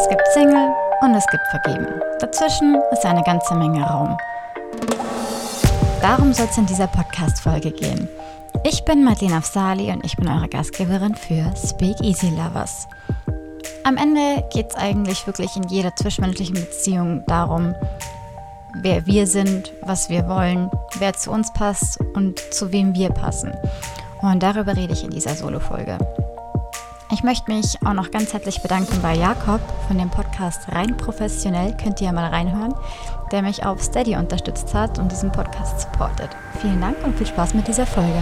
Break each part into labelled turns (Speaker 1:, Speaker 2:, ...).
Speaker 1: Es gibt Single und es gibt Vergeben. Dazwischen ist eine ganze Menge Raum. Darum soll es in dieser Podcast-Folge gehen. Ich bin Madeleine Afsali und ich bin eure Gastgeberin für Speak Easy Lovers. Am Ende geht es eigentlich wirklich in jeder zwischenmenschlichen Beziehung darum, wer wir sind, was wir wollen, wer zu uns passt und zu wem wir passen. Und darüber rede ich in dieser Solo-Folge. Ich möchte mich auch noch ganz herzlich bedanken bei Jakob von dem Podcast Rein Professionell. Könnt ihr ja mal reinhören, der mich auf Steady unterstützt hat und diesen Podcast supportet. Vielen Dank und viel Spaß mit dieser Folge.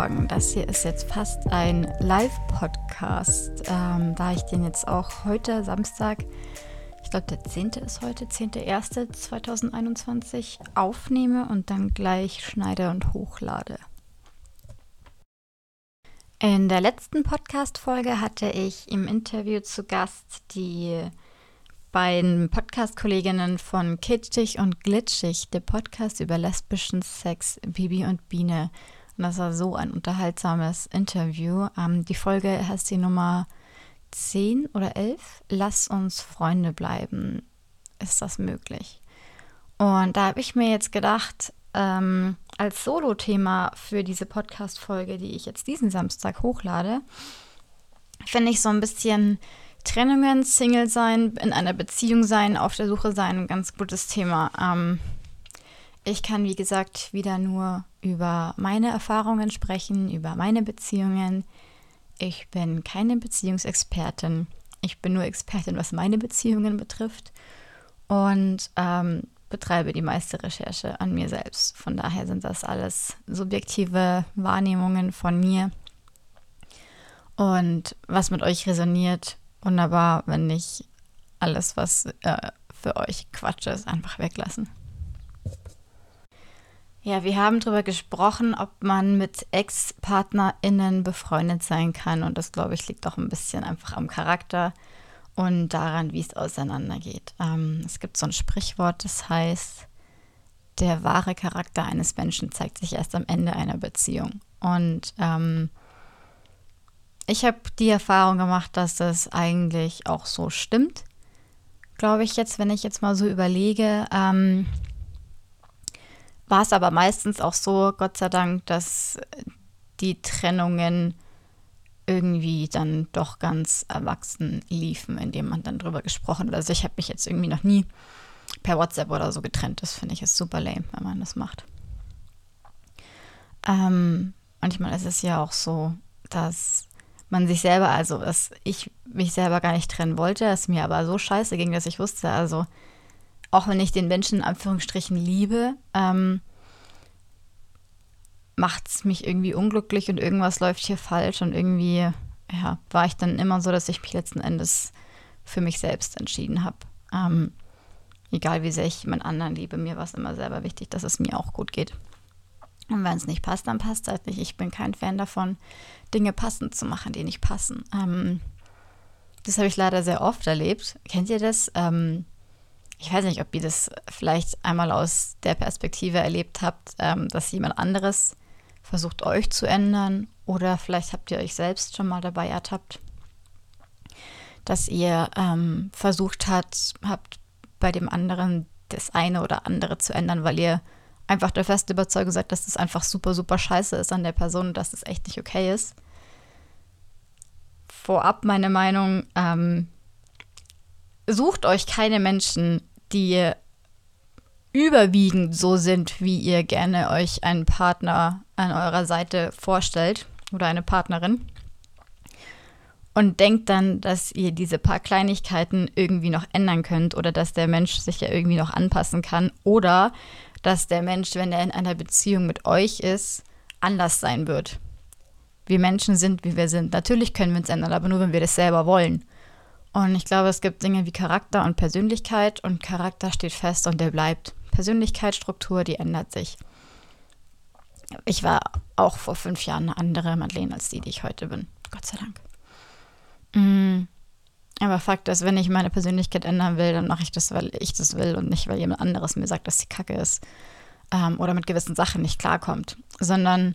Speaker 1: Morgen. Das hier ist jetzt fast ein Live-Podcast, ähm, da ich den jetzt auch heute Samstag, ich glaube der 10. ist heute, 10.01.2021, aufnehme und dann gleich schneide und hochlade. In der letzten Podcast-Folge hatte ich im Interview zu Gast die beiden Podcast-Kolleginnen von Kitschig und Glitschig, der Podcast über lesbischen Sex, Bibi und Biene. Das war so ein unterhaltsames Interview. Ähm, die Folge heißt die Nummer 10 oder 11. Lass uns Freunde bleiben. Ist das möglich? Und da habe ich mir jetzt gedacht, ähm, als Solo-Thema für diese Podcast-Folge, die ich jetzt diesen Samstag hochlade, finde ich so ein bisschen Trennungen, Single sein, in einer Beziehung sein, auf der Suche sein, ein ganz gutes Thema. Ähm, ich kann, wie gesagt, wieder nur über meine Erfahrungen sprechen, über meine Beziehungen. Ich bin keine Beziehungsexpertin. Ich bin nur Expertin, was meine Beziehungen betrifft und ähm, betreibe die meiste Recherche an mir selbst. Von daher sind das alles subjektive Wahrnehmungen von mir. Und was mit euch resoniert, wunderbar, wenn nicht alles, was äh, für euch Quatsch ist, einfach weglassen. Ja, wir haben darüber gesprochen, ob man mit Ex-PartnerInnen befreundet sein kann. Und das, glaube ich, liegt auch ein bisschen einfach am Charakter und daran, wie es auseinandergeht. Ähm, es gibt so ein Sprichwort, das heißt, der wahre Charakter eines Menschen zeigt sich erst am Ende einer Beziehung. Und ähm, ich habe die Erfahrung gemacht, dass das eigentlich auch so stimmt. Glaube ich jetzt, wenn ich jetzt mal so überlege. Ähm, war es aber meistens auch so, Gott sei Dank, dass die Trennungen irgendwie dann doch ganz erwachsen liefen, indem man dann drüber gesprochen hat. Also ich habe mich jetzt irgendwie noch nie per WhatsApp oder so getrennt. Das finde ich ist super lame, wenn man das macht. Ähm, manchmal ist es ja auch so, dass man sich selber, also dass ich mich selber gar nicht trennen wollte, es mir aber so scheiße ging, dass ich wusste, also auch wenn ich den Menschen in Anführungsstrichen liebe, ähm, macht es mich irgendwie unglücklich und irgendwas läuft hier falsch und irgendwie, ja, war ich dann immer so, dass ich mich letzten Endes für mich selbst entschieden habe. Ähm, egal wie sehr ich jemand anderen liebe, mir war es immer selber wichtig, dass es mir auch gut geht. Und wenn es nicht passt, dann passt es halt nicht. Ich bin kein Fan davon, Dinge passend zu machen, die nicht passen. Ähm, das habe ich leider sehr oft erlebt. Kennt ihr das? Ähm, ich weiß nicht, ob ihr das vielleicht einmal aus der Perspektive erlebt habt, ähm, dass jemand anderes versucht euch zu ändern oder vielleicht habt ihr euch selbst schon mal dabei ertappt, dass ihr ähm, versucht habt, habt bei dem anderen das eine oder andere zu ändern, weil ihr einfach der festen Überzeugung seid, dass das einfach super, super scheiße ist an der Person und dass das echt nicht okay ist. Vorab meine Meinung, ähm, sucht euch keine Menschen, die überwiegend so sind, wie ihr gerne euch einen Partner an eurer Seite vorstellt oder eine Partnerin. Und denkt dann, dass ihr diese paar Kleinigkeiten irgendwie noch ändern könnt oder dass der Mensch sich ja irgendwie noch anpassen kann oder dass der Mensch, wenn er in einer Beziehung mit euch ist, anders sein wird. Wir Menschen sind, wie wir sind. Natürlich können wir uns ändern, aber nur, wenn wir das selber wollen. Und ich glaube, es gibt Dinge wie Charakter und Persönlichkeit und Charakter steht fest und der bleibt. Persönlichkeitsstruktur, die ändert sich. Ich war auch vor fünf Jahren eine andere Madeleine als die, die ich heute bin. Gott sei Dank. Mm. Aber Fakt ist, wenn ich meine Persönlichkeit ändern will, dann mache ich das, weil ich das will und nicht, weil jemand anderes mir sagt, dass sie kacke ist ähm, oder mit gewissen Sachen nicht klarkommt. Sondern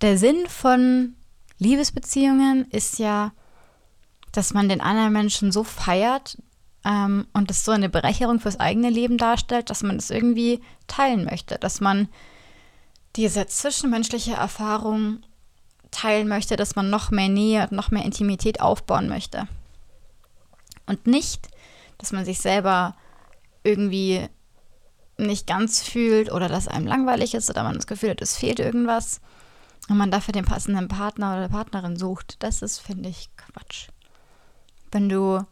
Speaker 1: der Sinn von Liebesbeziehungen ist ja, dass man den anderen Menschen so feiert ähm, und es so eine Bereicherung fürs eigene Leben darstellt, dass man es das irgendwie teilen möchte, dass man diese zwischenmenschliche Erfahrung teilen möchte, dass man noch mehr Nähe und noch mehr Intimität aufbauen möchte. Und nicht, dass man sich selber irgendwie nicht ganz fühlt oder dass einem langweilig ist oder man das Gefühl hat, es fehlt irgendwas und man dafür den passenden Partner oder Partnerin sucht. Das ist, finde ich, Quatsch. Wenn du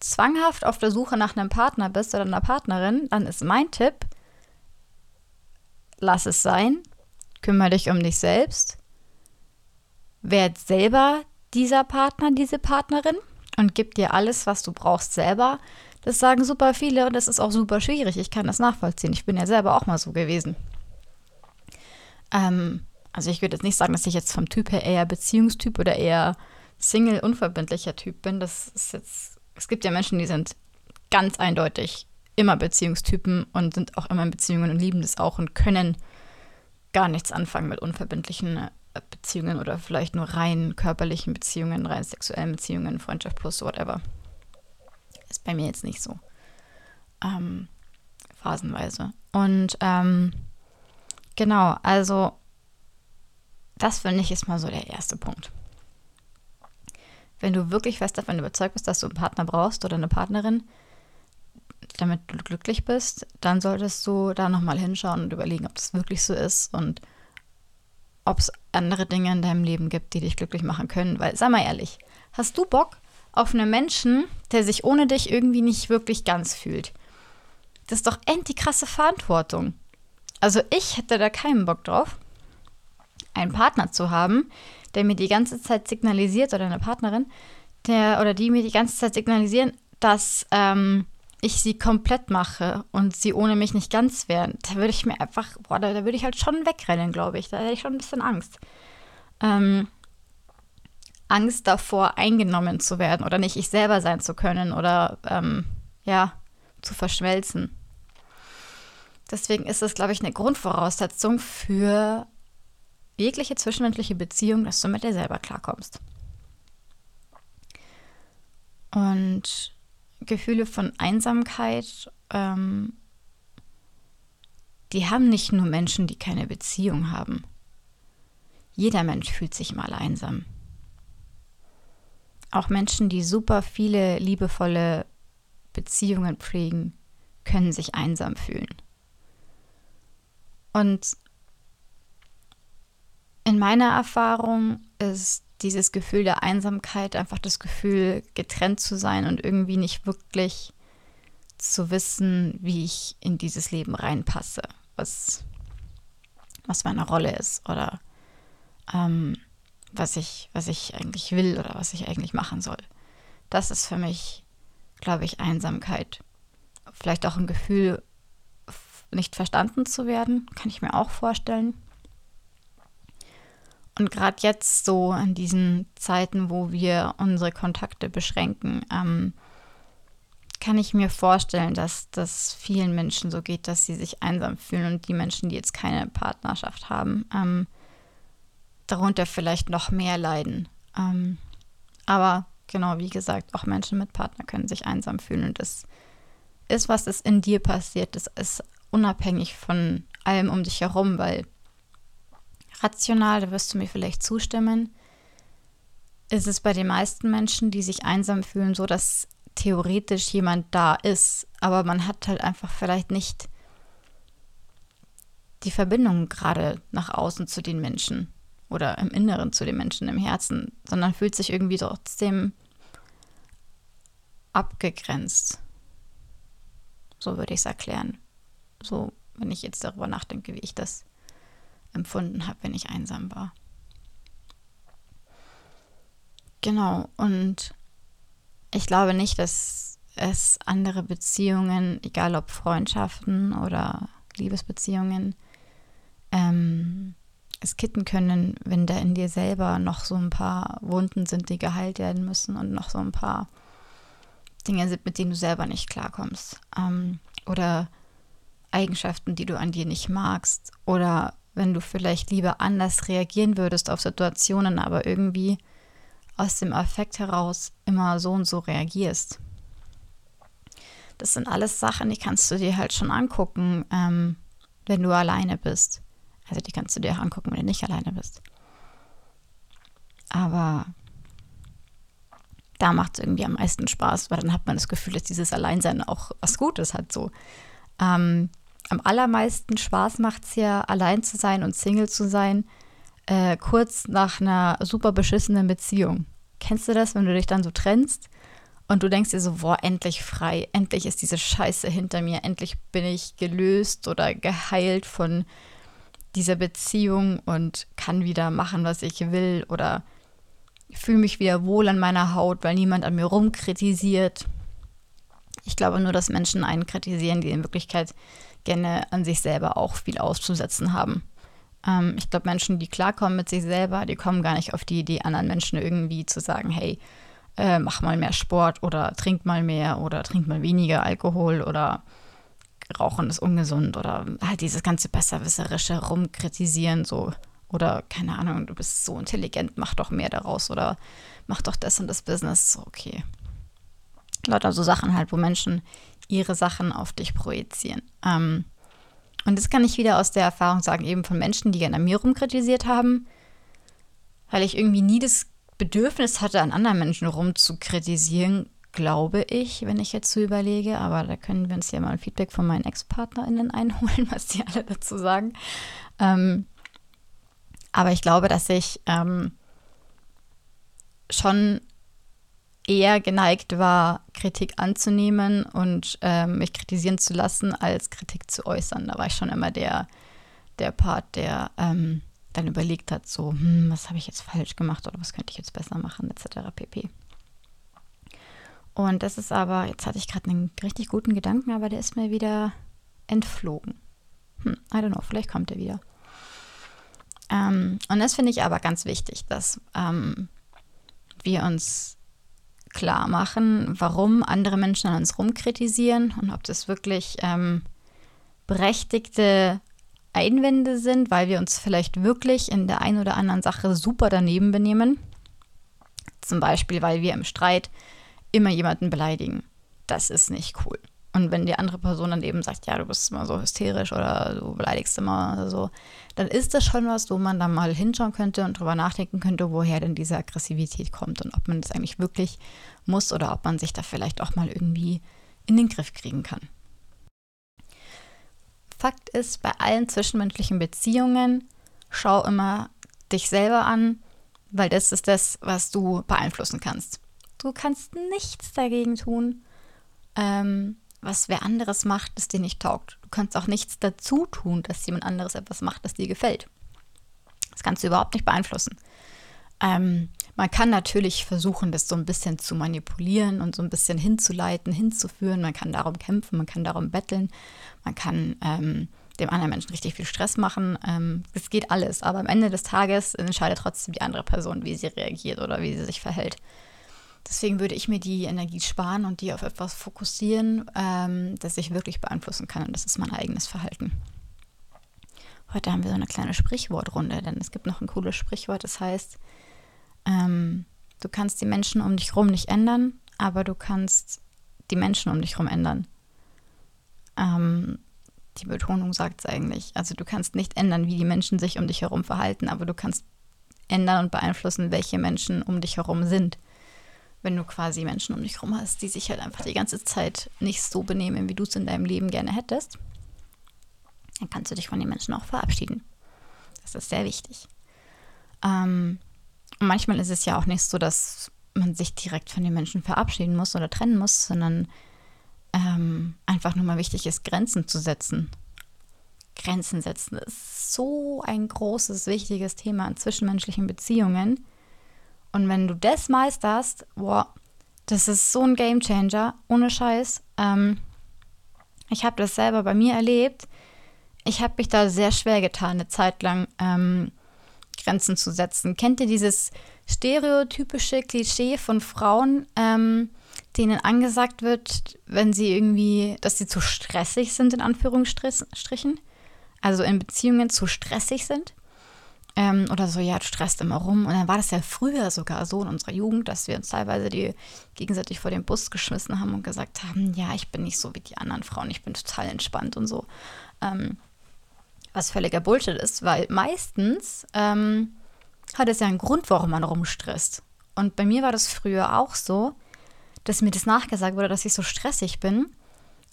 Speaker 1: zwanghaft auf der Suche nach einem Partner bist oder einer Partnerin, dann ist mein Tipp, lass es sein, kümmere dich um dich selbst, werd selber dieser Partner, diese Partnerin und gib dir alles, was du brauchst, selber. Das sagen super viele und das ist auch super schwierig. Ich kann das nachvollziehen. Ich bin ja selber auch mal so gewesen. Ähm, also ich würde jetzt nicht sagen, dass ich jetzt vom Typ her eher Beziehungstyp oder eher Single, unverbindlicher Typ bin. Das ist jetzt, es gibt ja Menschen, die sind ganz eindeutig immer Beziehungstypen und sind auch immer in Beziehungen und lieben das auch und können gar nichts anfangen mit unverbindlichen äh, Beziehungen oder vielleicht nur rein körperlichen Beziehungen, rein sexuellen Beziehungen, Freundschaft plus, whatever. Ist bei mir jetzt nicht so. Ähm, phasenweise. Und ähm, genau, also das finde ich ist mal so der erste Punkt. Wenn du wirklich fest davon überzeugt bist, dass du einen Partner brauchst oder eine Partnerin, damit du glücklich bist, dann solltest du da nochmal hinschauen und überlegen, ob das wirklich so ist und ob es andere Dinge in deinem Leben gibt, die dich glücklich machen können. Weil, sag mal ehrlich, hast du Bock auf einen Menschen, der sich ohne dich irgendwie nicht wirklich ganz fühlt? Das ist doch endlich krasse Verantwortung. Also ich hätte da keinen Bock drauf, einen Partner zu haben, der mir die ganze Zeit signalisiert oder eine Partnerin, der oder die mir die ganze Zeit signalisieren, dass ähm, ich sie komplett mache und sie ohne mich nicht ganz wären, da würde ich mir einfach, boah, da, da würde ich halt schon wegrennen, glaube ich. Da hätte ich schon ein bisschen Angst. Ähm, Angst davor, eingenommen zu werden oder nicht ich selber sein zu können oder ähm, ja, zu verschmelzen. Deswegen ist es, glaube ich, eine Grundvoraussetzung für jegliche zwischenmenschliche Beziehung, dass du mit dir selber klarkommst. Und Gefühle von Einsamkeit, ähm, die haben nicht nur Menschen, die keine Beziehung haben. Jeder Mensch fühlt sich mal einsam. Auch Menschen, die super viele liebevolle Beziehungen pflegen, können sich einsam fühlen. Und in meiner Erfahrung ist dieses Gefühl der Einsamkeit, einfach das Gefühl, getrennt zu sein und irgendwie nicht wirklich zu wissen, wie ich in dieses Leben reinpasse, was, was meine Rolle ist oder ähm, was, ich, was ich eigentlich will oder was ich eigentlich machen soll. Das ist für mich, glaube ich, Einsamkeit. Vielleicht auch ein Gefühl, nicht verstanden zu werden, kann ich mir auch vorstellen. Und gerade jetzt so in diesen Zeiten, wo wir unsere Kontakte beschränken, ähm, kann ich mir vorstellen, dass das vielen Menschen so geht, dass sie sich einsam fühlen und die Menschen, die jetzt keine Partnerschaft haben, ähm, darunter vielleicht noch mehr leiden. Ähm, aber genau, wie gesagt, auch Menschen mit Partner können sich einsam fühlen und das ist, was ist in dir passiert. Das ist unabhängig von allem um dich herum, weil rational, da wirst du mir vielleicht zustimmen, ist es bei den meisten Menschen, die sich einsam fühlen, so, dass theoretisch jemand da ist, aber man hat halt einfach vielleicht nicht die Verbindung gerade nach außen zu den Menschen oder im Inneren zu den Menschen im Herzen, sondern fühlt sich irgendwie trotzdem abgegrenzt. So würde ich es erklären. So, wenn ich jetzt darüber nachdenke, wie ich das empfunden habe, wenn ich einsam war. Genau, und ich glaube nicht, dass es andere Beziehungen, egal ob Freundschaften oder Liebesbeziehungen, ähm, es kitten können, wenn da in dir selber noch so ein paar Wunden sind, die geheilt werden müssen und noch so ein paar Dinge sind, mit denen du selber nicht klarkommst. Ähm, oder Eigenschaften, die du an dir nicht magst. Oder wenn du vielleicht lieber anders reagieren würdest auf Situationen, aber irgendwie aus dem Affekt heraus immer so und so reagierst. Das sind alles Sachen, die kannst du dir halt schon angucken, ähm, wenn du alleine bist. Also die kannst du dir auch angucken, wenn du nicht alleine bist. Aber da macht es irgendwie am meisten Spaß, weil dann hat man das Gefühl, dass dieses Alleinsein auch was Gutes hat. So. Ähm, am allermeisten Spaß macht es ja, allein zu sein und Single zu sein, äh, kurz nach einer super beschissenen Beziehung. Kennst du das, wenn du dich dann so trennst und du denkst dir so, boah, endlich frei, endlich ist diese Scheiße hinter mir, endlich bin ich gelöst oder geheilt von dieser Beziehung und kann wieder machen, was ich will oder fühle mich wieder wohl an meiner Haut, weil niemand an mir rumkritisiert. Ich glaube nur, dass Menschen einen kritisieren, die in Wirklichkeit gerne an sich selber auch viel auszusetzen haben. Ähm, ich glaube, Menschen, die klarkommen mit sich selber, die kommen gar nicht auf die Idee, anderen Menschen irgendwie zu sagen, hey, äh, mach mal mehr Sport oder trink mal mehr oder trink mal weniger Alkohol oder Rauchen ist ungesund oder halt dieses ganze besserwisserische Rumkritisieren so oder keine Ahnung, du bist so intelligent, mach doch mehr daraus oder mach doch das und das Business, okay. Lauter so Sachen halt, wo Menschen ihre Sachen auf dich projizieren. Ähm, und das kann ich wieder aus der Erfahrung sagen, eben von Menschen, die gerne an mir rumkritisiert haben, weil ich irgendwie nie das Bedürfnis hatte, an anderen Menschen rumzukritisieren, glaube ich, wenn ich jetzt so überlege. Aber da können wir uns ja mal Feedback von meinen Ex-PartnerInnen einholen, was die alle dazu sagen. Ähm, aber ich glaube, dass ich ähm, schon eher geneigt war, Kritik anzunehmen und ähm, mich kritisieren zu lassen, als Kritik zu äußern. Da war ich schon immer der, der Part, der ähm, dann überlegt hat, so, hm, was habe ich jetzt falsch gemacht oder was könnte ich jetzt besser machen, etc. pp. Und das ist aber, jetzt hatte ich gerade einen richtig guten Gedanken, aber der ist mir wieder entflogen. Hm, I don't know, vielleicht kommt er wieder. Ähm, und das finde ich aber ganz wichtig, dass ähm, wir uns klar machen, warum andere Menschen an uns rumkritisieren und ob das wirklich ähm, berechtigte Einwände sind, weil wir uns vielleicht wirklich in der einen oder anderen Sache super daneben benehmen. Zum Beispiel, weil wir im Streit immer jemanden beleidigen. Das ist nicht cool. Und wenn die andere Person dann eben sagt, ja, du bist immer so hysterisch oder du beleidigst immer oder so, dann ist das schon was, wo man dann mal hinschauen könnte und drüber nachdenken könnte, woher denn diese Aggressivität kommt und ob man das eigentlich wirklich muss oder ob man sich da vielleicht auch mal irgendwie in den Griff kriegen kann. Fakt ist, bei allen zwischenmenschlichen Beziehungen, schau immer dich selber an, weil das ist das, was du beeinflussen kannst. Du kannst nichts dagegen tun, ähm, was wer anderes macht, das dir nicht taugt. Du kannst auch nichts dazu tun, dass jemand anderes etwas macht, das dir gefällt. Das kannst du überhaupt nicht beeinflussen. Ähm, man kann natürlich versuchen, das so ein bisschen zu manipulieren und so ein bisschen hinzuleiten, hinzuführen. Man kann darum kämpfen, man kann darum betteln, man kann ähm, dem anderen Menschen richtig viel Stress machen. Ähm, das geht alles, aber am Ende des Tages entscheidet trotzdem die andere Person, wie sie reagiert oder wie sie sich verhält. Deswegen würde ich mir die Energie sparen und die auf etwas fokussieren, ähm, das ich wirklich beeinflussen kann. Und das ist mein eigenes Verhalten. Heute haben wir so eine kleine Sprichwortrunde, denn es gibt noch ein cooles Sprichwort, das heißt, ähm, du kannst die Menschen um dich herum nicht ändern, aber du kannst die Menschen um dich herum ändern. Ähm, die Betonung sagt es eigentlich. Also du kannst nicht ändern, wie die Menschen sich um dich herum verhalten, aber du kannst ändern und beeinflussen, welche Menschen um dich herum sind wenn du quasi Menschen um dich herum hast, die sich halt einfach die ganze Zeit nicht so benehmen, wie du es in deinem Leben gerne hättest, dann kannst du dich von den Menschen auch verabschieden. Das ist sehr wichtig. Ähm, und manchmal ist es ja auch nicht so, dass man sich direkt von den Menschen verabschieden muss oder trennen muss, sondern ähm, einfach nur mal wichtig ist, Grenzen zu setzen. Grenzen setzen ist so ein großes, wichtiges Thema in zwischenmenschlichen Beziehungen und wenn du das meisterst, boah, das ist so ein Gamechanger, ohne Scheiß. Ähm, ich habe das selber bei mir erlebt. Ich habe mich da sehr schwer getan, eine Zeit lang ähm, Grenzen zu setzen. Kennt ihr dieses stereotypische Klischee von Frauen, ähm, denen angesagt wird, wenn sie irgendwie, dass sie zu stressig sind, in Anführungsstrichen? Also in Beziehungen zu stressig sind? Ähm, oder so, ja, du stresst immer rum. Und dann war das ja früher sogar so in unserer Jugend, dass wir uns teilweise die gegenseitig vor den Bus geschmissen haben und gesagt haben, ja, ich bin nicht so wie die anderen Frauen, ich bin total entspannt und so. Ähm, was völliger Bullshit ist, weil meistens ähm, hat es ja einen Grund, warum man rumstresst. Und bei mir war das früher auch so, dass mir das nachgesagt wurde, dass ich so stressig bin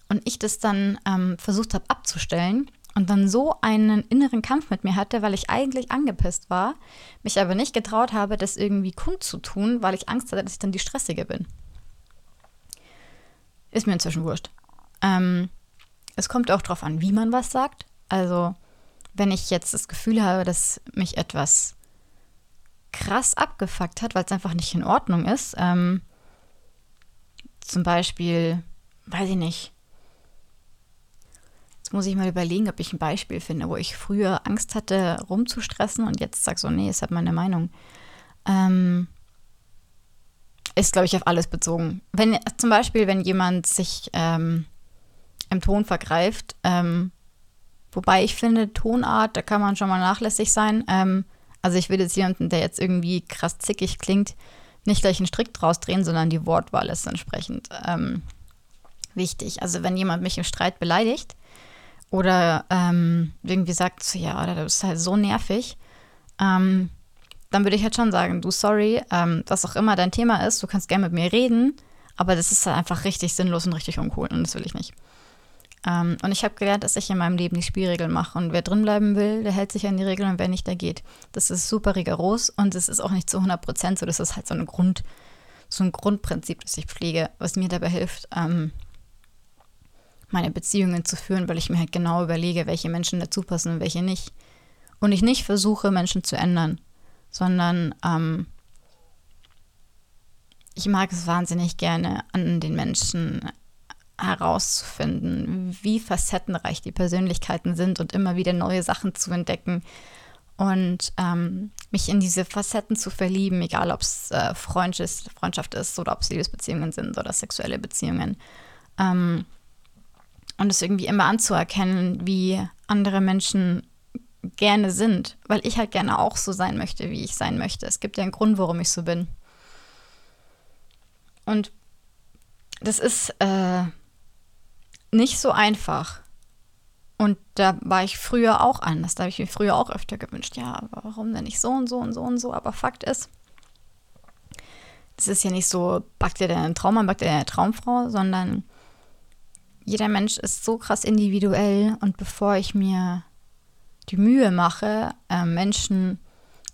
Speaker 1: und ich das dann ähm, versucht habe abzustellen und dann so einen inneren Kampf mit mir hatte, weil ich eigentlich angepisst war, mich aber nicht getraut habe, das irgendwie kundzutun, weil ich Angst hatte, dass ich dann die Stressige bin. Ist mir inzwischen wurscht. Ähm, es kommt auch darauf an, wie man was sagt. Also, wenn ich jetzt das Gefühl habe, dass mich etwas krass abgefuckt hat, weil es einfach nicht in Ordnung ist, ähm, zum Beispiel, weiß ich nicht, Jetzt muss ich mal überlegen, ob ich ein Beispiel finde, wo ich früher Angst hatte, rumzustressen und jetzt sage so, nee, ist halt meine Meinung. Ähm, ist, glaube ich, auf alles bezogen. Wenn zum Beispiel, wenn jemand sich ähm, im Ton vergreift, ähm, wobei ich finde, Tonart, da kann man schon mal nachlässig sein. Ähm, also ich würde jetzt jemanden, der jetzt irgendwie krass zickig klingt, nicht gleich einen Strick draus drehen, sondern die Wortwahl ist entsprechend ähm, wichtig. Also wenn jemand mich im Streit beleidigt, oder ähm, irgendwie sagt, so, ja, oder du bist halt so nervig, ähm, dann würde ich halt schon sagen, du, sorry, ähm, was auch immer dein Thema ist, du kannst gerne mit mir reden, aber das ist halt einfach richtig sinnlos und richtig uncool und das will ich nicht. Ähm, und ich habe gelernt, dass ich in meinem Leben die Spielregeln mache und wer drin bleiben will, der hält sich an die Regeln und wer nicht, der geht. Das ist super rigoros und es ist auch nicht zu 100 Prozent so, das ist halt so ein Grund, so ein Grundprinzip, das ich pflege, was mir dabei hilft, ähm, meine Beziehungen zu führen, weil ich mir halt genau überlege, welche Menschen dazu passen und welche nicht. Und ich nicht versuche, Menschen zu ändern, sondern ähm, ich mag es wahnsinnig gerne, an den Menschen herauszufinden, wie facettenreich die Persönlichkeiten sind und immer wieder neue Sachen zu entdecken und ähm, mich in diese Facetten zu verlieben, egal ob es äh, Freundschaft ist oder ob es Liebesbeziehungen sind oder sexuelle Beziehungen. Ähm, und es irgendwie immer anzuerkennen, wie andere Menschen gerne sind, weil ich halt gerne auch so sein möchte, wie ich sein möchte. Es gibt ja einen Grund, warum ich so bin. Und das ist äh, nicht so einfach. Und da war ich früher auch anders. Da habe ich mir früher auch öfter gewünscht, ja, warum denn nicht so und so und so und so. Aber Fakt ist, es ist ja nicht so, backt dir deinen Traum an, backt dir deine Traumfrau, sondern jeder Mensch ist so krass individuell und bevor ich mir die Mühe mache, äh, Menschen,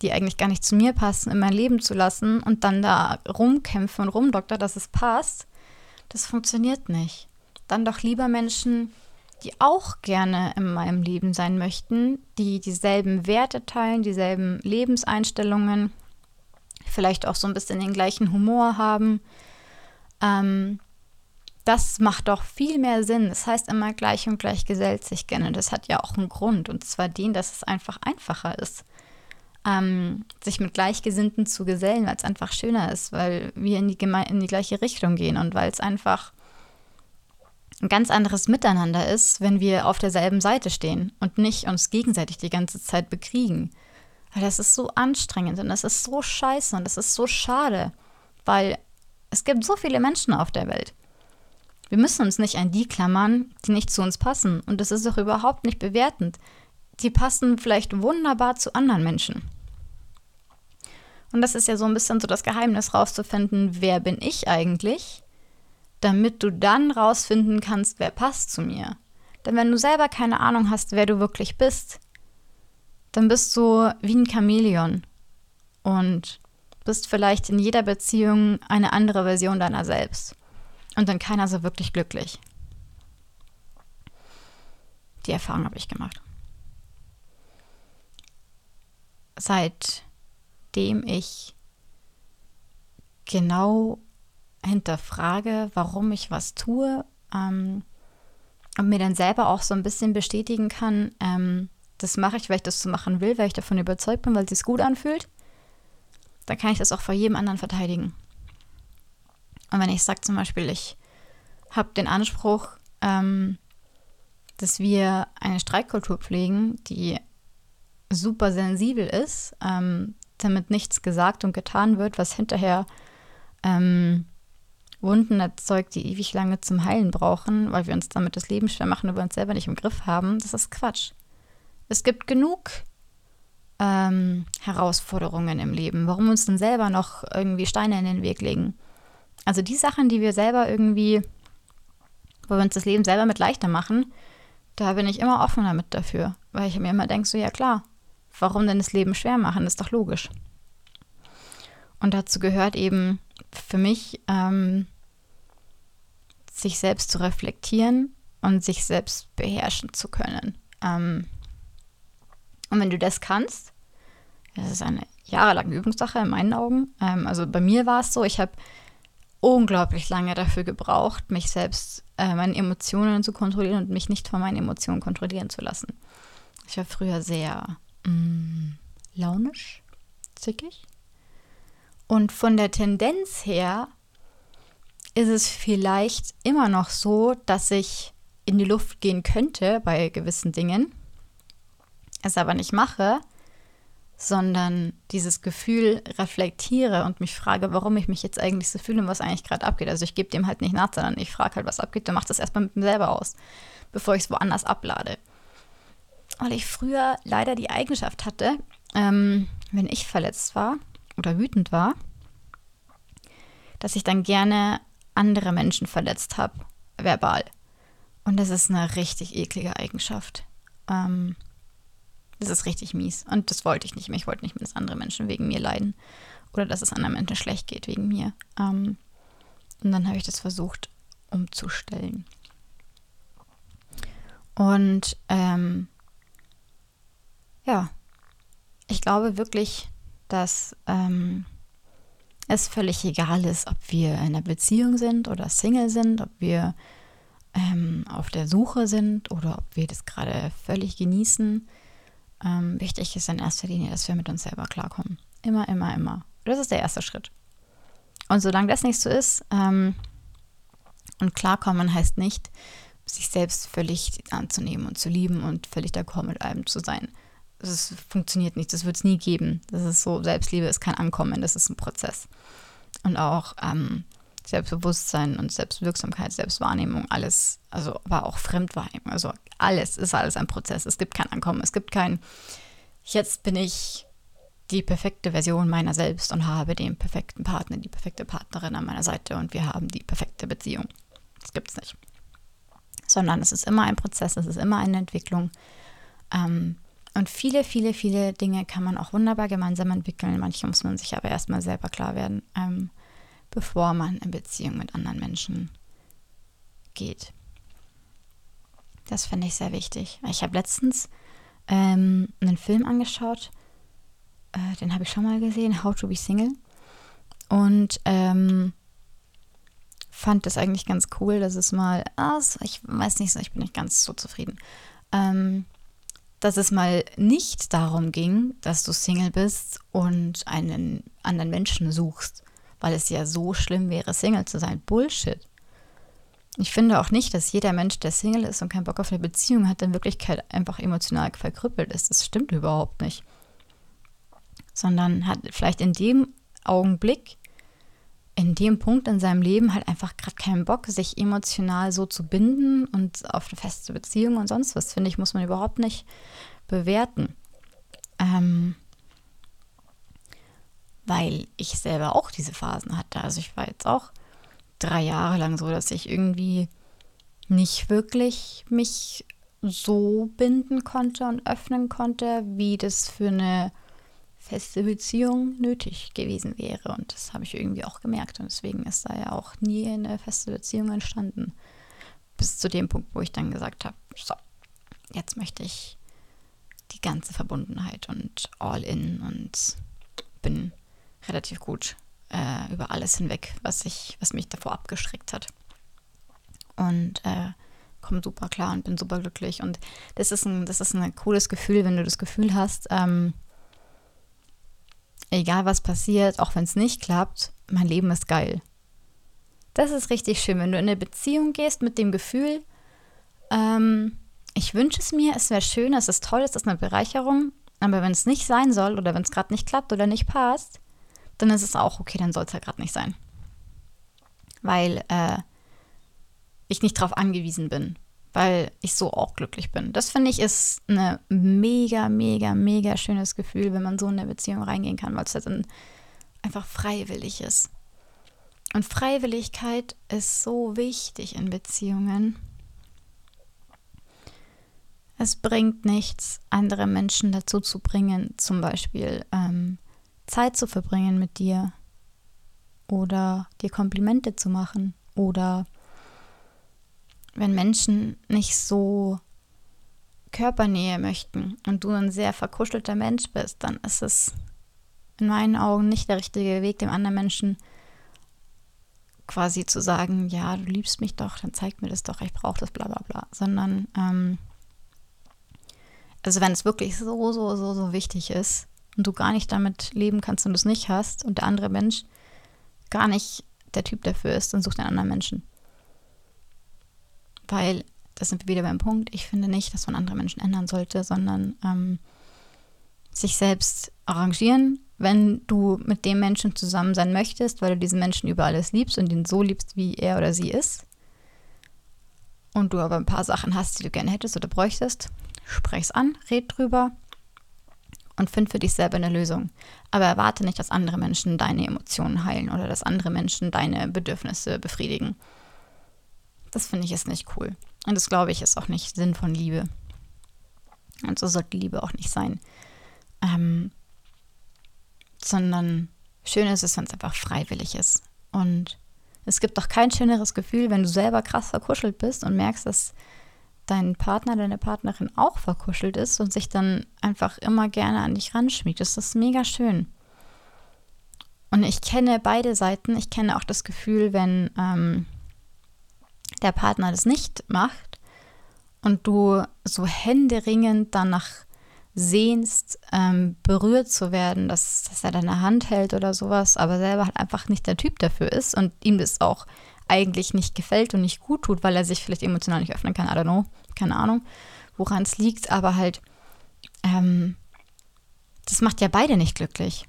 Speaker 1: die eigentlich gar nicht zu mir passen, in mein Leben zu lassen und dann da rumkämpfen und rumdokter, dass es passt, das funktioniert nicht. Dann doch lieber Menschen, die auch gerne in meinem Leben sein möchten, die dieselben Werte teilen, dieselben Lebenseinstellungen, vielleicht auch so ein bisschen den gleichen Humor haben, ähm, das macht doch viel mehr Sinn. Das heißt immer gleich und gleich gesellt sich gerne. Das hat ja auch einen Grund. Und zwar den, dass es einfach einfacher ist, ähm, sich mit Gleichgesinnten zu gesellen, weil es einfach schöner ist, weil wir in die, Geme in die gleiche Richtung gehen und weil es einfach ein ganz anderes Miteinander ist, wenn wir auf derselben Seite stehen und nicht uns gegenseitig die ganze Zeit bekriegen. Weil das ist so anstrengend und das ist so scheiße und das ist so schade, weil es gibt so viele Menschen auf der Welt. Wir müssen uns nicht an die klammern, die nicht zu uns passen. Und das ist auch überhaupt nicht bewertend. Die passen vielleicht wunderbar zu anderen Menschen. Und das ist ja so ein bisschen so das Geheimnis rauszufinden, wer bin ich eigentlich, damit du dann rausfinden kannst, wer passt zu mir. Denn wenn du selber keine Ahnung hast, wer du wirklich bist, dann bist du wie ein Chamäleon und bist vielleicht in jeder Beziehung eine andere Version deiner selbst. Und dann keiner so wirklich glücklich. Die Erfahrung habe ich gemacht. Seitdem ich genau hinterfrage, warum ich was tue ähm, und mir dann selber auch so ein bisschen bestätigen kann, ähm, das mache ich, weil ich das so machen will, weil ich davon überzeugt bin, weil es sich gut anfühlt, dann kann ich das auch vor jedem anderen verteidigen. Und wenn ich sage zum Beispiel, ich habe den Anspruch, ähm, dass wir eine Streikkultur pflegen, die super sensibel ist, ähm, damit nichts gesagt und getan wird, was hinterher ähm, Wunden erzeugt, die ewig lange zum Heilen brauchen, weil wir uns damit das Leben schwer machen und wir uns selber nicht im Griff haben, das ist Quatsch. Es gibt genug ähm, Herausforderungen im Leben. Warum uns denn selber noch irgendwie Steine in den Weg legen? Also die Sachen, die wir selber irgendwie, wo wir uns das Leben selber mit leichter machen, da bin ich immer offen damit dafür, weil ich mir immer denke, so ja klar, warum denn das Leben schwer machen? Das ist doch logisch. Und dazu gehört eben für mich, ähm, sich selbst zu reflektieren und sich selbst beherrschen zu können. Ähm, und wenn du das kannst, das ist eine jahrelange Übungssache in meinen Augen. Ähm, also bei mir war es so, ich habe unglaublich lange dafür gebraucht, mich selbst, äh, meine Emotionen zu kontrollieren und mich nicht von meinen Emotionen kontrollieren zu lassen. Ich war früher sehr mh, mm, launisch, zickig. Und von der Tendenz her ist es vielleicht immer noch so, dass ich in die Luft gehen könnte bei gewissen Dingen, es aber nicht mache, sondern dieses Gefühl reflektiere und mich frage, warum ich mich jetzt eigentlich so fühle und was eigentlich gerade abgeht. Also ich gebe dem halt nicht nach, sondern ich frage halt, was abgeht und mache das erstmal mit mir selber aus, bevor ich es woanders ablade. Weil ich früher leider die Eigenschaft hatte, ähm, wenn ich verletzt war oder wütend war, dass ich dann gerne andere Menschen verletzt habe, verbal. Und das ist eine richtig eklige Eigenschaft. Ähm, das ist richtig mies. Und das wollte ich nicht mehr. Ich wollte nicht mehr, dass andere Menschen wegen mir leiden. Oder dass es anderen Menschen schlecht geht wegen mir. Ähm, und dann habe ich das versucht umzustellen. Und ähm, ja, ich glaube wirklich, dass ähm, es völlig egal ist, ob wir in einer Beziehung sind oder Single sind, ob wir ähm, auf der Suche sind oder ob wir das gerade völlig genießen. Ähm, wichtig ist in erster Linie, dass wir mit uns selber klarkommen. Immer, immer, immer. Das ist der erste Schritt. Und solange das nicht so ist, ähm, und klarkommen heißt nicht, sich selbst völlig anzunehmen und zu lieben und völlig d'accord mit allem zu sein. Das funktioniert nicht, das wird es nie geben. Das ist so, Selbstliebe ist kein Ankommen, das ist ein Prozess. Und auch ähm, Selbstbewusstsein und Selbstwirksamkeit, Selbstwahrnehmung, alles, also aber auch Fremdwahrnehmung, also alles ist alles ein Prozess. Es gibt kein Ankommen, es gibt kein, jetzt bin ich die perfekte Version meiner selbst und habe den perfekten Partner, die perfekte Partnerin an meiner Seite und wir haben die perfekte Beziehung. Das gibt es nicht. Sondern es ist immer ein Prozess, es ist immer eine Entwicklung. Ähm, und viele, viele, viele Dinge kann man auch wunderbar gemeinsam entwickeln. Manche muss man sich aber erstmal selber klar werden. Ähm, bevor man in Beziehung mit anderen Menschen geht. Das finde ich sehr wichtig. Ich habe letztens ähm, einen Film angeschaut, äh, den habe ich schon mal gesehen, How to be Single. Und ähm, fand das eigentlich ganz cool, dass es mal, also ich weiß nicht, ich bin nicht ganz so zufrieden, ähm, dass es mal nicht darum ging, dass du Single bist und einen anderen Menschen suchst, weil es ja so schlimm wäre, Single zu sein. Bullshit. Ich finde auch nicht, dass jeder Mensch, der Single ist und keinen Bock auf eine Beziehung hat, in Wirklichkeit einfach emotional verkrüppelt ist. Das stimmt überhaupt nicht. Sondern hat vielleicht in dem Augenblick, in dem Punkt in seinem Leben halt einfach gerade keinen Bock, sich emotional so zu binden und auf eine feste Beziehung und sonst was, finde ich, muss man überhaupt nicht bewerten. Ähm, weil ich selber auch diese Phasen hatte. Also ich war jetzt auch drei Jahre lang so, dass ich irgendwie nicht wirklich mich so binden konnte und öffnen konnte, wie das für eine feste Beziehung nötig gewesen wäre. Und das habe ich irgendwie auch gemerkt. Und deswegen ist da ja auch nie eine feste Beziehung entstanden. Bis zu dem Punkt, wo ich dann gesagt habe, so, jetzt möchte ich die ganze Verbundenheit und all in und bin relativ gut äh, über alles hinweg, was, ich, was mich davor abgeschreckt hat. Und äh, komme super klar und bin super glücklich. Und das ist ein, das ist ein cooles Gefühl, wenn du das Gefühl hast, ähm, egal was passiert, auch wenn es nicht klappt, mein Leben ist geil. Das ist richtig schön, wenn du in eine Beziehung gehst mit dem Gefühl, ähm, ich wünsche es mir, es wäre schön, es ist toll, es ist eine Bereicherung, aber wenn es nicht sein soll oder wenn es gerade nicht klappt oder nicht passt, dann ist es auch okay, dann soll es halt gerade nicht sein. Weil äh, ich nicht darauf angewiesen bin, weil ich so auch glücklich bin. Das finde ich ist ein mega, mega, mega schönes Gefühl, wenn man so in eine Beziehung reingehen kann, weil es halt dann einfach freiwillig ist. Und Freiwilligkeit ist so wichtig in Beziehungen. Es bringt nichts, andere Menschen dazu zu bringen, zum Beispiel ähm, Zeit zu verbringen mit dir oder dir Komplimente zu machen oder wenn Menschen nicht so Körpernähe möchten und du ein sehr verkuschelter Mensch bist, dann ist es in meinen Augen nicht der richtige Weg, dem anderen Menschen quasi zu sagen, ja, du liebst mich doch, dann zeig mir das doch, ich brauche das, bla bla bla, sondern ähm, also wenn es wirklich so, so, so, so wichtig ist und du gar nicht damit leben kannst und du es nicht hast und der andere Mensch gar nicht der Typ dafür ist, dann such den anderen Menschen. Weil, das sind wir wieder beim Punkt, ich finde nicht, dass man andere Menschen ändern sollte, sondern ähm, sich selbst arrangieren, wenn du mit dem Menschen zusammen sein möchtest, weil du diesen Menschen über alles liebst und ihn so liebst, wie er oder sie ist. Und du aber ein paar Sachen hast, die du gerne hättest oder bräuchtest, sprech's an, red drüber und find für dich selber eine Lösung. Aber erwarte nicht, dass andere Menschen deine Emotionen heilen oder dass andere Menschen deine Bedürfnisse befriedigen. Das finde ich ist nicht cool. Und das glaube ich ist auch nicht Sinn von Liebe. Und so sollte Liebe auch nicht sein. Ähm, sondern schön ist es, wenn es einfach freiwillig ist. Und es gibt doch kein schöneres Gefühl, wenn du selber krass verkuschelt bist und merkst, dass dein Partner, deine Partnerin auch verkuschelt ist und sich dann einfach immer gerne an dich ranschmiegt. Das ist mega schön. Und ich kenne beide Seiten. Ich kenne auch das Gefühl, wenn ähm, der Partner das nicht macht und du so händeringend danach sehnst, ähm, berührt zu werden, dass, dass er deine Hand hält oder sowas, aber selber halt einfach nicht der Typ dafür ist und ihm das auch eigentlich nicht gefällt und nicht gut tut, weil er sich vielleicht emotional nicht öffnen kann, I don't know, keine Ahnung, woran es liegt, aber halt, ähm, das macht ja beide nicht glücklich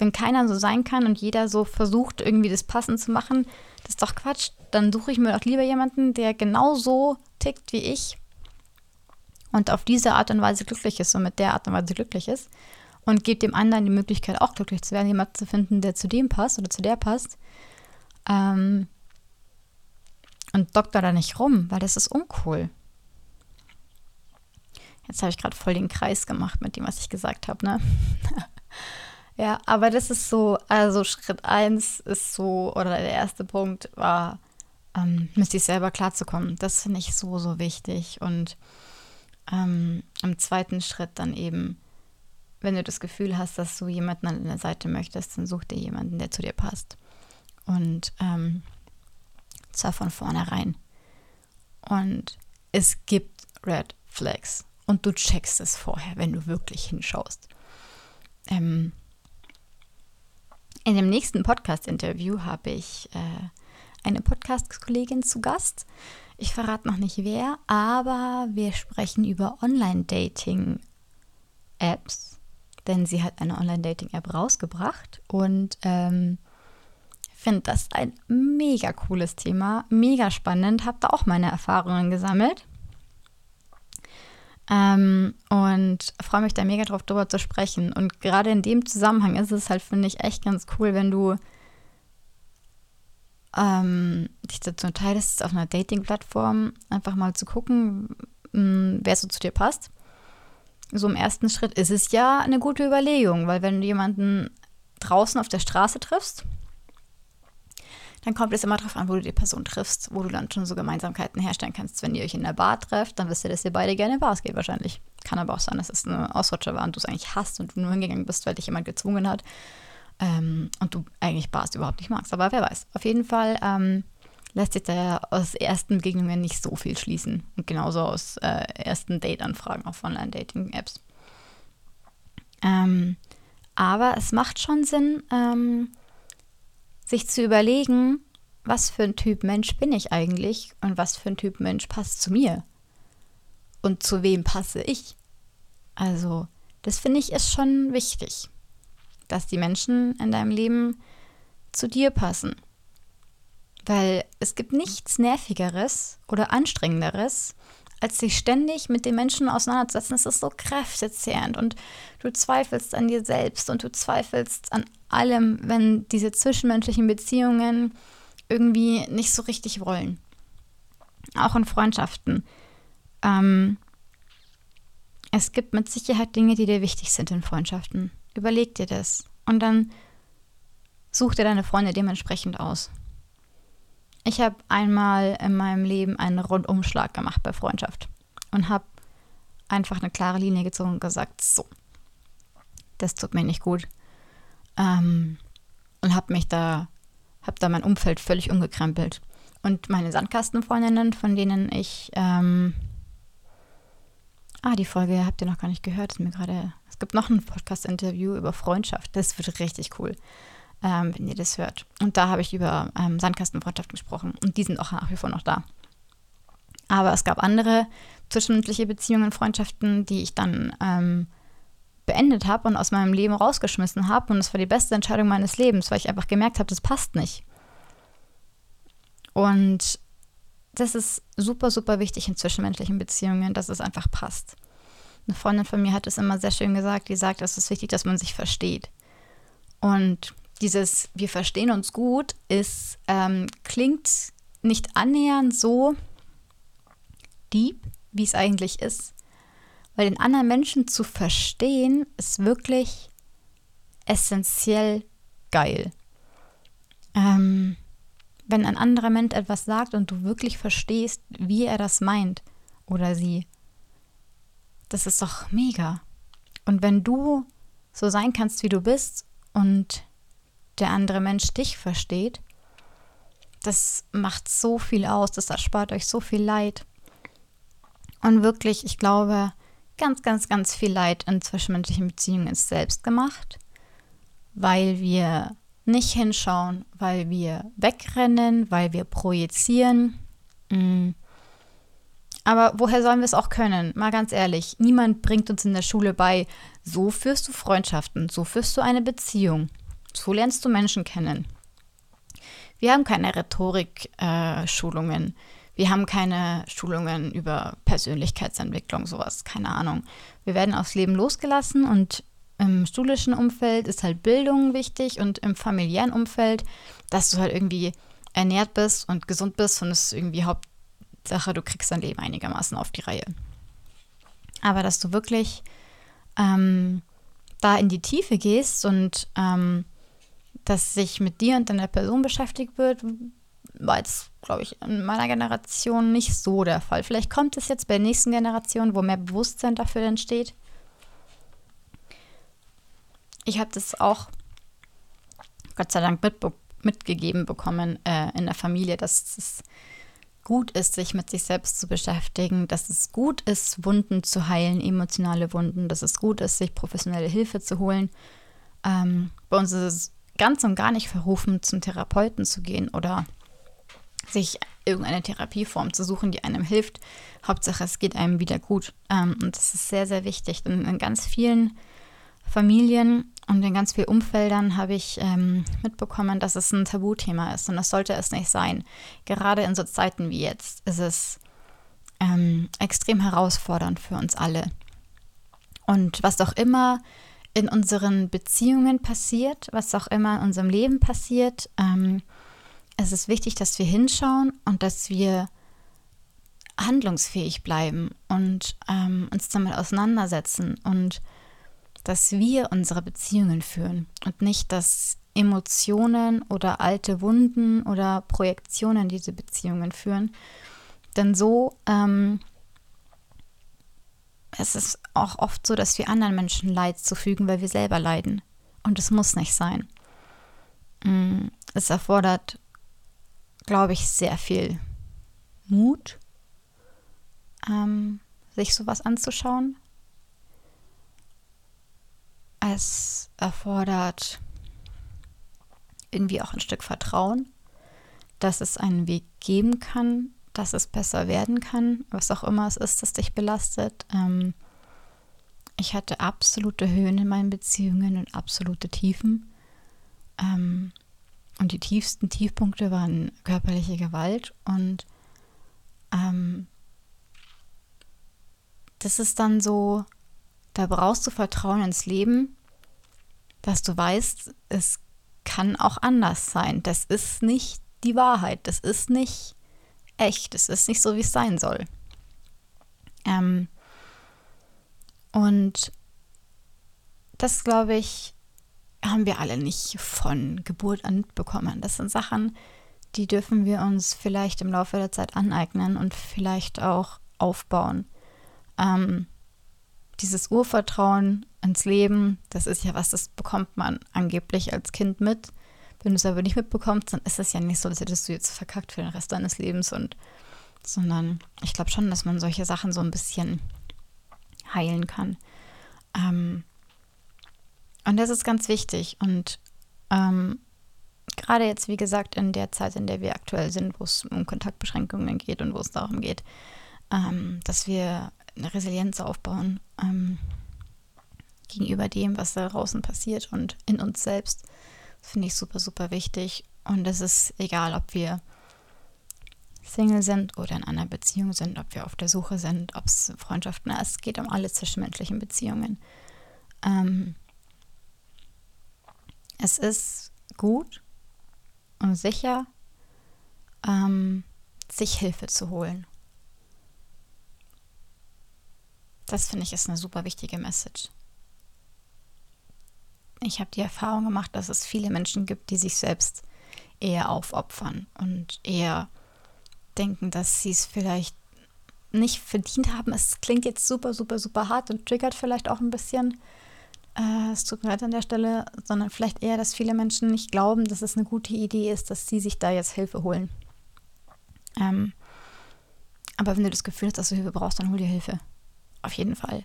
Speaker 1: wenn keiner so sein kann und jeder so versucht, irgendwie das passend zu machen, das ist doch Quatsch. Dann suche ich mir doch lieber jemanden, der genauso tickt wie ich und auf diese Art und Weise glücklich ist und mit der Art und Weise glücklich ist und gebe dem anderen die Möglichkeit, auch glücklich zu werden, jemanden zu finden, der zu dem passt oder zu der passt. Ähm, und doktor da nicht rum, weil das ist uncool. Jetzt habe ich gerade voll den Kreis gemacht mit dem, was ich gesagt habe, ne? Ja, aber das ist so, also Schritt eins ist so, oder der erste Punkt war, ähm, mit sich selber klarzukommen. Das finde ich so, so wichtig. Und ähm, im zweiten Schritt dann eben, wenn du das Gefühl hast, dass du jemanden an der Seite möchtest, dann such dir jemanden, der zu dir passt. Und ähm, zwar von vornherein. Und es gibt Red Flags. Und du checkst es vorher, wenn du wirklich hinschaust. Ähm, in dem nächsten Podcast-Interview habe ich äh, eine Podcast-Kollegin zu Gast. Ich verrate noch nicht wer, aber wir sprechen über Online-Dating-Apps, denn sie hat eine Online-Dating-App rausgebracht und ähm, finde das ein mega cooles Thema, mega spannend, habe da auch meine Erfahrungen gesammelt ähm, und freue mich da mega drauf, darüber zu sprechen. Und gerade in dem Zusammenhang ist es halt, finde ich, echt ganz cool, wenn du ähm, dich dazu teilst, auf einer Dating-Plattform einfach mal zu gucken, mh, mm, wer so zu dir passt. So im ersten Schritt ist es ja eine gute Überlegung, weil wenn du jemanden draußen auf der Straße triffst, dann kommt es immer darauf an, wo du die Person triffst, wo du dann schon so Gemeinsamkeiten herstellen kannst. Wenn ihr euch in der Bar trefft, dann wisst ihr, dass ihr beide gerne in Bars geht wahrscheinlich. Kann aber auch sein, dass es eine Ausrutscher war und du es eigentlich hast und du nur hingegangen bist, weil dich jemand gezwungen hat. ähm, und du eigentlich Bars überhaupt nicht magst. Aber wer weiß. Auf jeden Fall ähm, lässt sich da aus ersten Begegnungen nicht so viel schließen. Und genauso aus äh, ersten Date-Anfragen auf Online-Dating-Apps. Ähm, aber es macht schon Sinn, ähm, sich zu überlegen, was für ein Typ Mensch bin ich eigentlich und was für ein Typ Mensch passt zu mir und zu wem passe ich. Also, das finde ich ist schon wichtig, dass die Menschen in deinem Leben zu dir passen. Weil es gibt nichts Nervigeres oder Anstrengenderes, als sich ständig mit den Menschen auseinanderzusetzen. Es ist so kräftezehrend und du zweifelst an dir selbst und du zweifelst an allem, wenn diese zwischenmenschlichen Beziehungen irgendwie nicht so richtig wollen. Auch in Freundschaften. Ähm, es gibt mit Sicherheit Dinge, die dir wichtig sind in Freundschaften. Überleg dir das. Und dann such dir deine Freunde dementsprechend aus. Ich habe einmal in meinem Leben einen Rundumschlag gemacht bei Freundschaft und habe einfach eine klare Linie gezogen und gesagt, so, das tut mir nicht gut. Ähm, und habe mich da habe da mein Umfeld völlig umgekrempelt. Und meine Sandkastenfreundinnen, von denen ich, ähm, ah, die Folge habt ihr noch gar nicht gehört, ist mir gerade, es gibt noch ein Podcast-Interview über Freundschaft, das wird richtig cool, ähm, wenn ihr das hört. Und da habe ich über ähm, Sandkastenfreundschaft gesprochen und die sind auch nach wie vor noch da. Aber es gab andere zwischenmenschliche Beziehungen, Freundschaften, die ich dann ähm, beendet habe und aus meinem Leben rausgeschmissen habe. Und es war die beste Entscheidung meines Lebens, weil ich einfach gemerkt habe, das passt nicht. Und das ist super, super wichtig in zwischenmenschlichen Beziehungen, dass es einfach passt. Eine Freundin von mir hat es immer sehr schön gesagt, die sagt, es ist wichtig, dass man sich versteht. Und dieses Wir verstehen uns gut ist, ähm, klingt nicht annähernd so deep, wie es eigentlich ist. Weil den anderen Menschen zu verstehen, ist wirklich essentiell geil. Ähm, wenn ein anderer Mensch etwas sagt und du wirklich verstehst, wie er das meint oder sie, das ist doch mega. Und wenn du so sein kannst, wie du bist und der andere Mensch dich versteht, das macht so viel aus, das erspart euch so viel Leid. Und wirklich, ich glaube, ganz, ganz, ganz viel Leid in zwischenmenschlichen Beziehungen ist selbst gemacht, weil wir nicht hinschauen, weil wir wegrennen, weil wir projizieren. Mm. Aber woher sollen wir es auch können? Mal ganz ehrlich, niemand bringt uns in der Schule bei, so führst du Freundschaften, so führst du eine Beziehung, so lernst du Menschen kennen. Wir haben keine Rhetorik-Schulungen. Äh, wir haben keine Schulungen über Persönlichkeitsentwicklung, sowas, keine Ahnung. Wir werden aufs Leben losgelassen und im schulischen Umfeld ist halt Bildung wichtig und im familiären Umfeld, dass du halt irgendwie ernährt bist und gesund bist und es ist irgendwie Hauptsache, du kriegst dein Leben einigermaßen auf die Reihe. Aber dass du wirklich ähm, da in die Tiefe gehst und ähm, dass sich mit dir und deiner Person beschäftigt wird, war jetzt, glaube ich, in meiner Generation nicht so der Fall. Vielleicht kommt es jetzt bei der nächsten Generation, wo mehr Bewusstsein dafür entsteht. Ich habe das auch Gott sei Dank mit, mitgegeben bekommen äh, in der Familie, dass es gut ist, sich mit sich selbst zu beschäftigen, dass es gut ist, Wunden zu heilen, emotionale Wunden, dass es gut ist, sich professionelle Hilfe zu holen. Ähm, bei uns ist es ganz und gar nicht verrufen, zum Therapeuten zu gehen oder sich irgendeine Therapieform zu suchen, die einem hilft. Hauptsache, es geht einem wieder gut. Ähm, und das ist sehr, sehr wichtig. Denn in ganz vielen Familien und in ganz vielen Umfeldern habe ich ähm, mitbekommen, dass es ein Tabuthema ist. Und das sollte es nicht sein. Gerade in so Zeiten wie jetzt ist es ähm, extrem herausfordernd für uns alle. Und was auch immer in unseren Beziehungen passiert, was auch immer in unserem Leben passiert, ähm, es ist wichtig, dass wir hinschauen und dass wir handlungsfähig bleiben und ähm, uns damit auseinandersetzen und dass wir unsere Beziehungen führen und nicht, dass Emotionen oder alte Wunden oder Projektionen diese Beziehungen führen. Denn so ähm, es ist auch oft so, dass wir anderen Menschen Leid zufügen, weil wir selber leiden. Und es muss nicht sein. Mm, es erfordert, glaube ich, sehr viel Mut, ähm, sich sowas anzuschauen. Es erfordert irgendwie auch ein Stück Vertrauen, dass es einen Weg geben kann, dass es besser werden kann, was auch immer es ist, das dich belastet. Ähm, ich hatte absolute Höhen in meinen Beziehungen und absolute Tiefen. Ähm, und die tiefsten Tiefpunkte waren körperliche Gewalt. Und ähm, das ist dann so, da brauchst du Vertrauen ins Leben, dass du weißt, es kann auch anders sein. Das ist nicht die Wahrheit. Das ist nicht echt. Es ist nicht so, wie es sein soll. Ähm, und das, glaube ich, haben wir alle nicht von Geburt an mitbekommen. Das sind Sachen, die dürfen wir uns vielleicht im Laufe der Zeit aneignen und vielleicht auch aufbauen. Ähm, dieses Urvertrauen ins Leben, das ist ja was, das bekommt man angeblich als Kind mit. Wenn du es aber nicht mitbekommst, dann ist es ja nicht so, als hättest du jetzt verkackt für den Rest deines Lebens und sondern ich glaube schon, dass man solche Sachen so ein bisschen heilen kann. Ähm, und das ist ganz wichtig. Und ähm, gerade jetzt, wie gesagt, in der Zeit, in der wir aktuell sind, wo es um Kontaktbeschränkungen geht und wo es darum geht, ähm, dass wir eine Resilienz aufbauen ähm, gegenüber dem, was da draußen passiert und in uns selbst. Das finde ich super, super wichtig. Und es ist egal, ob wir Single sind oder in einer Beziehung sind, ob wir auf der Suche sind, ob es Freundschaften ist. Es geht um alle zwischenmenschlichen Beziehungen. Ähm, es ist gut und sicher, ähm, sich Hilfe zu holen. Das finde ich ist eine super wichtige Message. Ich habe die Erfahrung gemacht, dass es viele Menschen gibt, die sich selbst eher aufopfern und eher denken, dass sie es vielleicht nicht verdient haben. Es klingt jetzt super, super, super hart und triggert vielleicht auch ein bisschen. Äh, es tut mir leid an der Stelle, sondern vielleicht eher, dass viele Menschen nicht glauben, dass es eine gute Idee ist, dass sie sich da jetzt Hilfe holen. Ähm, aber wenn du das Gefühl hast, dass du Hilfe brauchst, dann hol dir Hilfe. Auf jeden Fall.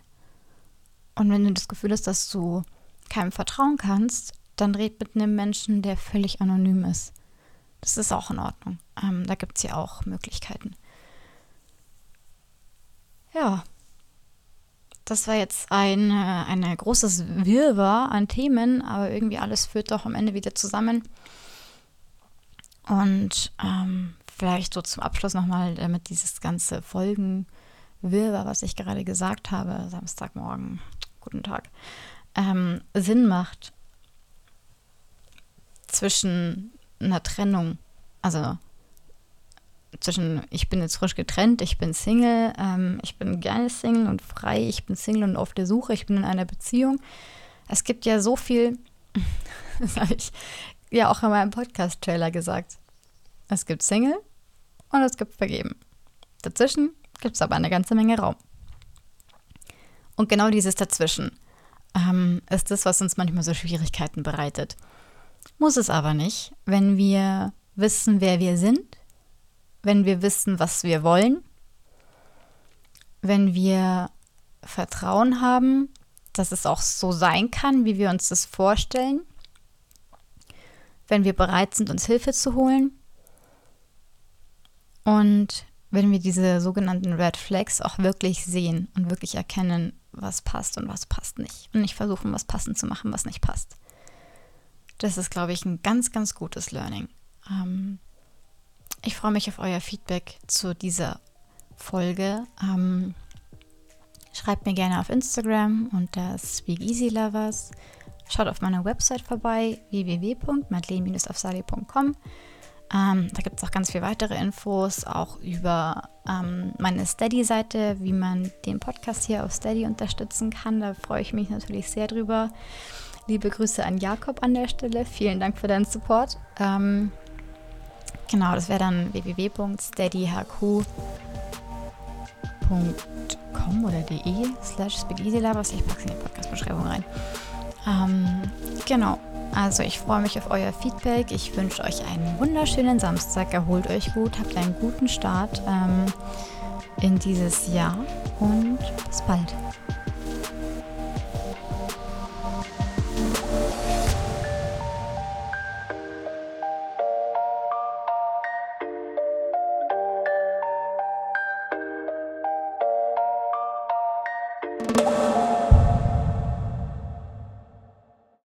Speaker 1: Und wenn du das Gefühl hast, dass du keinem vertrauen kannst, dann red mit einem Menschen, der völlig anonym ist. Das ist auch in Ordnung. Ähm, da gibt es ja auch Möglichkeiten. Ja, das war jetzt ein eine großes Wirrwarr an Themen, aber irgendwie alles führt doch am Ende wieder zusammen. Und ähm, vielleicht so zum Abschluss nochmal, damit dieses ganze Folgen Wirrwarr, was ich gerade gesagt habe, Samstagmorgen, guten Tag, ähm, Sinn macht zwischen einer Trennung, also zwischen ich bin jetzt frisch getrennt, ich bin Single, ähm, ich bin gerne Single und frei, ich bin Single und auf der Suche, ich bin in einer Beziehung. Es gibt ja so viel, das habe ich ja auch in meinem Podcast-Trailer gesagt. Es gibt Single und es gibt Vergeben. Dazwischen gibt es aber eine ganze Menge Raum. Und genau dieses Dazwischen ähm, ist das, was uns manchmal so Schwierigkeiten bereitet. Muss es aber nicht, wenn wir wissen, wer wir sind, wenn wir wissen, was wir wollen, wenn wir Vertrauen haben, dass es auch so sein kann, wie wir uns das vorstellen, wenn wir bereit sind, uns Hilfe zu holen und wenn wir diese sogenannten Red Flags auch wirklich sehen und wirklich erkennen, was passt und was passt nicht. Und nicht versuchen, was passend zu machen, was nicht passt. Das ist, glaube ich, ein ganz, ganz gutes Learning. Ähm, ich freue mich auf euer Feedback zu dieser Folge. Ähm, schreibt mir gerne auf Instagram unter SpeakEasyLovers. Schaut auf meiner Website vorbei www.madeleine-afsali.com. Ähm, da gibt es auch ganz viele weitere Infos, auch über ähm, meine Steady-Seite, wie man den Podcast hier auf Steady unterstützen kann. Da freue ich mich natürlich sehr drüber. Liebe Grüße an Jakob an der Stelle. Vielen Dank für deinen Support. Ähm, genau, das wäre dann www.steadyhq.com oder de slash speakeasylabers. Ich packe es in die Podcast-Beschreibung rein. Ähm, genau. Also ich freue mich auf euer Feedback. Ich wünsche euch einen wunderschönen Samstag. Erholt euch gut, habt einen guten Start ähm, in dieses Jahr und bis bald.